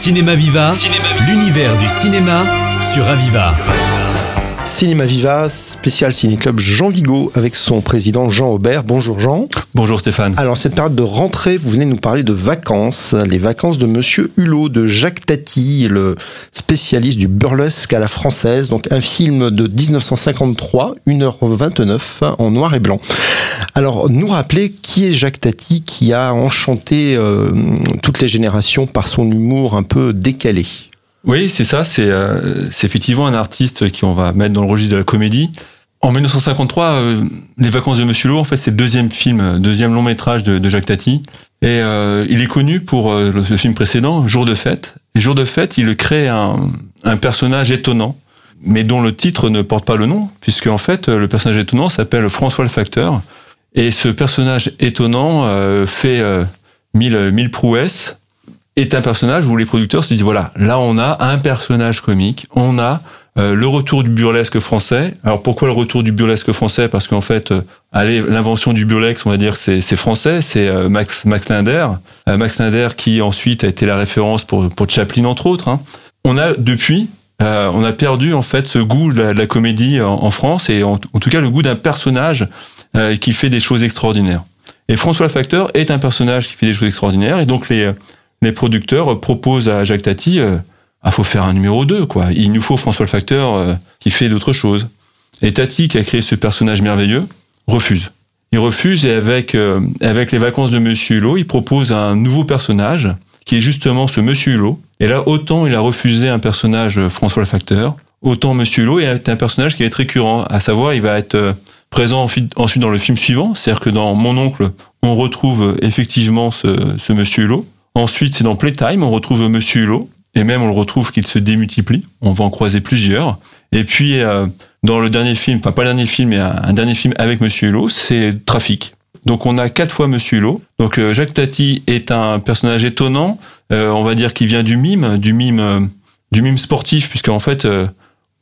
Cinéma Viva, l'univers du cinéma sur Aviva. Cinéma Viva, spécial Ciné Club Jean Vigo avec son président Jean Aubert. Bonjour Jean. Bonjour Stéphane. Alors cette période de rentrée, vous venez nous parler de vacances, les vacances de Monsieur Hulot, de Jacques Tati, le spécialiste du burlesque à la française, donc un film de 1953, 1h29 en noir et blanc. Alors nous rappeler qui est Jacques Tati qui a enchanté euh, toutes les générations par son humour un peu décalé. Oui, c'est ça. C'est euh, effectivement un artiste qui on va mettre dans le registre de la comédie. En 1953, euh, Les Vacances de Monsieur Lot, en fait, c'est le deuxième film, deuxième long métrage de, Jacques Tati. Et euh, il est connu pour euh, le, le film précédent, Jour de fête. Et Jour de fête, il crée un, un personnage étonnant, mais dont le titre ne porte pas le nom, puisque en fait, le personnage étonnant s'appelle François le Facteur. Et ce personnage étonnant euh, fait euh, mille, mille prouesses est un personnage où les producteurs se disent voilà, là on a un personnage comique, on a euh, le retour du burlesque français. Alors pourquoi le retour du burlesque français? Parce qu'en fait, euh, allez, l'invention du burlesque, on va dire, c'est français, c'est euh, Max Max Linder, Euh, Max Linder qui ensuite a été la référence pour pour Chaplin entre autres. hein. On a depuis euh, on a perdu en fait ce goût de la, de la comédie en, France et en, tout cas le goût d'un personnage euh, qui fait des choses extraordinaires. Et François Facteur est un personnage qui fait des choses extraordinaires et donc les les producteurs proposent à Jacques Tati, euh, ah, faut faire un numéro 2, quoi. Il nous faut François le Facteur euh, qui fait d'autres choses. Et Tati, qui a créé ce personnage merveilleux, refuse. Il refuse et avec, euh, avec les vacances de Monsieur Hulot, il propose un nouveau personnage qui est justement ce Monsieur Hulot. Et là, autant il a refusé un personnage euh, François le Facteur, autant Monsieur Hulot est un personnage qui va être récurrent. À savoir, il va être euh, présent ensuite dans le film suivant. C'est-à-dire que dans Mon Oncle, on retrouve euh, effectivement ce, ce Monsieur Hulot. Ensuite, c'est dans Playtime, on retrouve Monsieur Hulot. Et même, on le retrouve qu'il se démultiplie. On va en croiser plusieurs. Et puis, euh, dans le dernier film, enfin pas le dernier film, mais un, dernier film avec Monsieur Hulot, c'est Trafic. Donc, on a quatre fois Monsieur Hulot. Donc, euh, Jacques Tati est un personnage étonnant. Euh, on va dire qu'il vient du mime, du mime, euh, du mime sportif, puisque en fait, euh,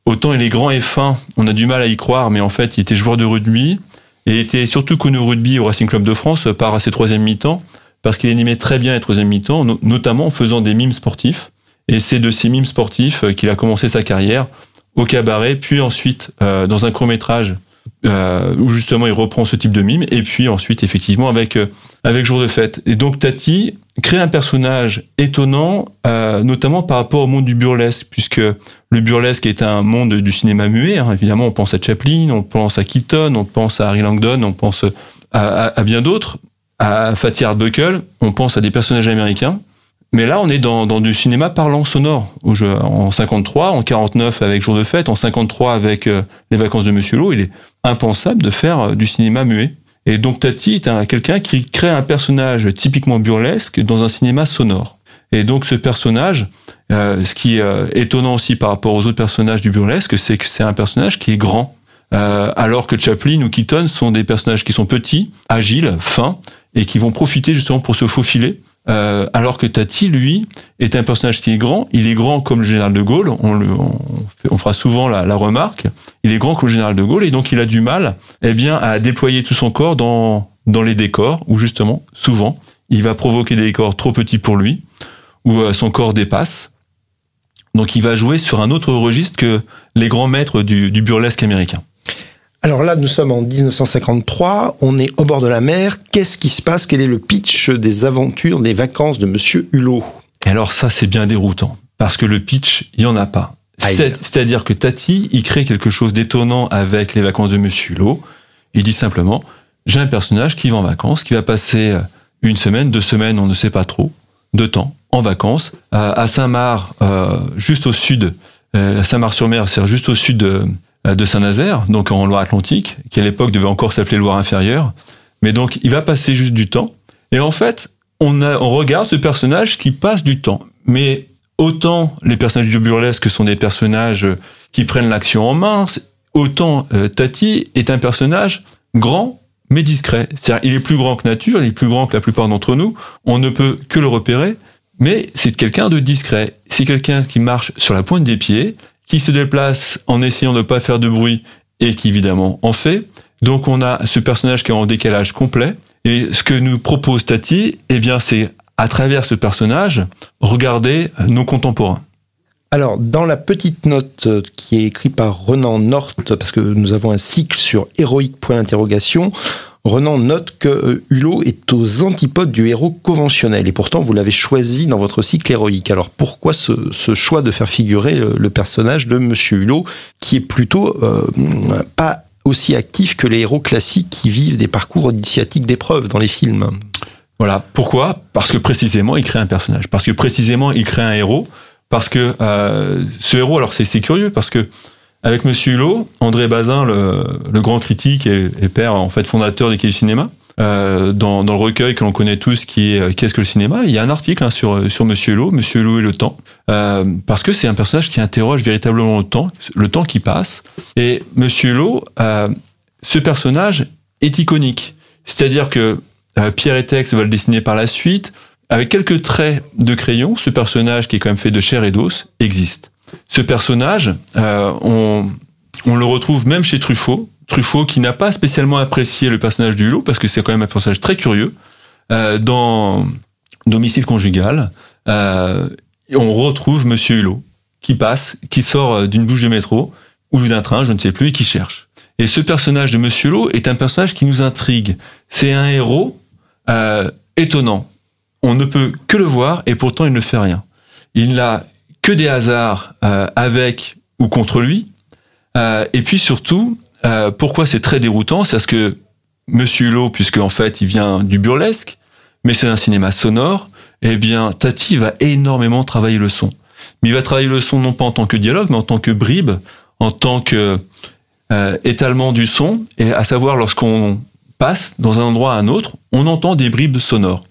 autant il est grand et fin, on a du mal à y croire, mais en fait, il était joueur de rugby et était surtout connu rugby au Racing Club de France par ses troisième mi-temps parce qu'il animait très bien les troisième mi-temps, no- notamment en faisant des mimes sportifs. Et c'est de ces mimes sportifs euh, qu'il a commencé sa carrière au cabaret, puis ensuite euh, dans un court métrage euh, où justement il reprend ce type de mime, et puis ensuite effectivement avec euh, avec Jour de fête. Et donc Tati crée un personnage étonnant, euh, notamment par rapport au monde du burlesque, puisque le burlesque est un monde du cinéma muet. hein. Évidemment, on pense à Chaplin, on pense à Keaton, on pense à Harry Langdon, on pense à, à- à bien d'autres, à Fatih Hardbuckle, on pense à des personnages américains. Mais là, on est dans, dans du cinéma parlant sonore. En 53, en 49 avec Jour de fête, en 53 avec euh, Les vacances de Monsieur Lot, il est impensable de faire euh, du cinéma muet. Et donc Tati est un- quelqu'un qui crée un personnage typiquement burlesque dans un cinéma sonore. Et donc ce personnage, euh, ce qui est euh, étonnant aussi par rapport aux autres personnages du burlesque, c'est que c'est un personnage qui est grand. Euh, alors que Chaplin ou Keaton sont des personnages qui sont petits, agiles, fins, et qui vont profiter justement pour se faufiler. Euh, alors que Tati, lui, est un personnage qui est grand. Il est grand comme le général de Gaulle. On, le, fera souvent la, remarque. Il est grand comme le général de Gaulle et donc il a du mal, eh bien, à déployer tout son corps dans dans les décors où justement, souvent, il va provoquer des décors trop petits pour lui, où euh, son corps dépasse. Donc il va jouer sur un autre registre que les grands maîtres du burlesque américain. Alors là, nous sommes en 1953, on est au bord de la mer. Qu'est-ce qui se passe? Quel est le pitch des aventures des vacances de Monsieur Hulot? Alors ça, c'est bien déroutant, parce que le pitch, il y en a pas. C'est-à-dire que Tati, il crée quelque chose d'étonnant avec les vacances de Monsieur Hulot. Il dit simplement, j'ai un personnage qui va en vacances, qui va passer euh, une semaine, deux semaines, on ne sait pas trop, de temps, en vacances, à à Saint-Marc, euh, juste au sud, euh, Saint-Marc-sur-Mer, c'est juste au sud de, de Saint-Nazaire, donc en Loire-Atlantique, qui à l'époque devait encore s'appeler Loire-Inférieure. Mais donc, il va passer juste du temps. Et en fait, on, regarde ce personnage qui passe du temps. Mais autant les personnages du burlesque sont des personnages euh, qui prennent l'action en main, autant euh, Tati est un personnage grand mais discret. C'est-à-dire, il est plus grand que nature, il est plus grand que la plupart d'entre nous. On ne peut que le repérer, mais c'est quelqu'un de discret. C'est quelqu'un qui marche sur la pointe des pieds, qui se déplace en essayant de ne pas faire de bruit et qui évidemment en fait. Donc on a ce personnage qui est en décalage complet. Et ce que nous propose Tati, eh bien c'est à travers ce personnage, regarder nos contemporains. Alors, dans la petite note euh, qui est écrite par Renan North, parce que nous avons un cycle sur héroïque point d'interrogation, Renan note que euh, Hulot est aux antipodes du héros conventionnel, et pourtant vous l'avez choisi dans votre cycle héroïque. Alors pourquoi ce, choix de faire figurer le, le, personnage de Monsieur Hulot, qui est plutôt euh, pas aussi actif que les héros classiques qui vivent des parcours initiatiques d'épreuves dans les films? Voilà, pourquoi? Parce que précisément il crée un personnage, parce que précisément il crée un héros, parce que euh, ce héros, alors c'est curieux, parce que avec Monsieur Hulot, André Bazin, le, le grand critique et, et, père en fait fondateur du cinéma, euh, dans, dans, le recueil que l'on connaît tous, qui est Qu'est-ce que le cinéma? Il y a un article hein, sur sur Monsieur Hulot, Monsieur Hulot et le temps, euh, parce que c'est un personnage qui interroge véritablement le temps, le temps qui passe. Et Monsieur Hulot, euh, ce personnage est iconique, c'est-à-dire que euh, Pierre Etex va le dessiner par la suite. Avec quelques traits de crayon, ce personnage qui est quand même fait de chair et d'os existe. Ce personnage, euh, on, le retrouve même chez Truffaut. Truffaut qui n'a pas spécialement apprécié le personnage du Hulot parce que c'est quand même un personnage très curieux. Euh, dans Domicile conjugal, euh, on retrouve Monsieur Hulot qui passe, qui sort d'une bouche de métro ou d'un train, je ne sais plus, et qui cherche. Et ce personnage de Monsieur Hulot est un personnage qui nous intrigue. C'est un héros étonnant on ne peut que le voir et pourtant il ne fait rien. Il n'a que des hasards euh, avec ou contre lui. Euh, et puis surtout, euh, pourquoi c'est très déroutant C'est parce que Monsieur Hulot, puisque en fait il vient du burlesque, mais c'est un cinéma sonore, eh bien Tati va énormément travailler le son. Mais il va travailler le son non pas en tant que dialogue, mais en tant que bribe, en tant que étalement du son, et à savoir lorsqu'on passe dans un endroit à un autre, on entend des bribes sonores.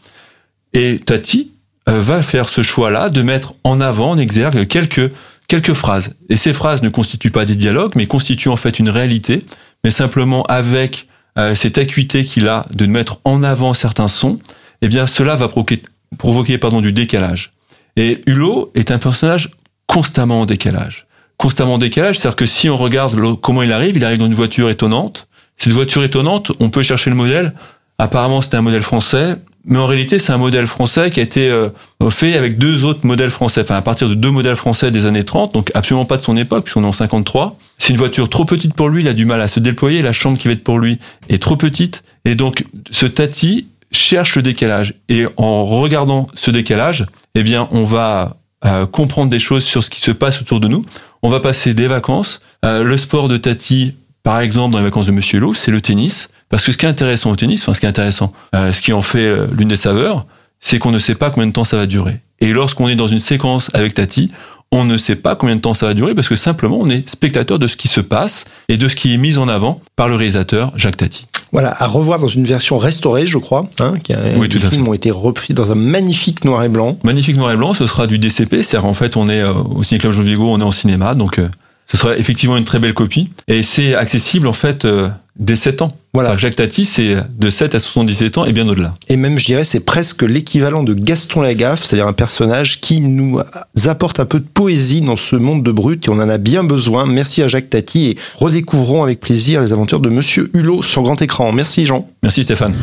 Et Tati va faire ce choix-là de mettre en avant, en exergue quelques quelques phrases. Et ces phrases ne constituent pas des dialogues, mais constituent en fait une réalité, mais simplement avec euh, cette acuité qu'il a de mettre en avant certains sons, eh bien cela va provoquer, pardon, du décalage. Et Hulot est un personnage constamment en décalage. Constamment en décalage, c'est-à-dire que si on regarde comment il arrive, il arrive dans une voiture étonnante. Cette voiture étonnante, on peut chercher le modèle. Apparemment, c'était un modèle français mais en réalité, c'est un modèle français qui a été euh, fait avec deux autres modèles français, enfin à partir de deux modèles français des années 30, donc absolument pas de son époque, puisqu'on est en 53. C'est une voiture trop petite pour lui, il a du mal à se déployer, la chambre qui va être pour lui est trop petite, et donc ce Tati cherche le décalage. Et en regardant ce décalage, eh bien, on va euh, comprendre des choses sur ce qui se passe autour de nous. On va passer des vacances. Euh, le sport de Tati, par exemple, dans les vacances de Monsieur Lowe, c'est le tennis. Parce que ce qui est intéressant au tennis, enfin ce qui est intéressant, euh, ce qui en fait euh, l'une des saveurs, c'est qu'on ne sait pas combien de temps ça va durer. Et lorsqu'on est dans une séquence avec Tati, on ne sait pas combien de temps ça va durer parce que simplement on est spectateur de ce qui se passe et de ce qui est mis en avant par le réalisateur Jacques Tati. Voilà, à revoir dans une version restaurée, je crois. Hein, qui a, oui, tout les à films fait. ont été repris dans un magnifique noir et blanc. Magnifique noir et blanc, ce sera du DCP, c'est-à-dire en fait on est euh, au Ciné Club Joviego, on est en cinéma, donc euh, ce sera effectivement une très belle copie. Et c'est accessible en fait euh, dès 7 ans. Voilà. Jacques Tati, c'est de 7 à 77 ans et bien au-delà. Et même, je dirais, c'est presque l'équivalent de Gaston Lagaffe, c'est-à-dire un personnage qui nous apporte un peu de poésie dans ce monde de brut et on en a bien besoin. Merci à Jacques Tati et redécouvrons avec plaisir les aventures de Monsieur Hulot sur grand écran. Merci Jean. Merci Stéphane.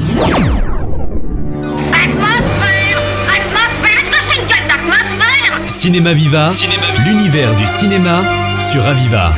Cinéma Viva, l'univers du cinéma sur Aviva.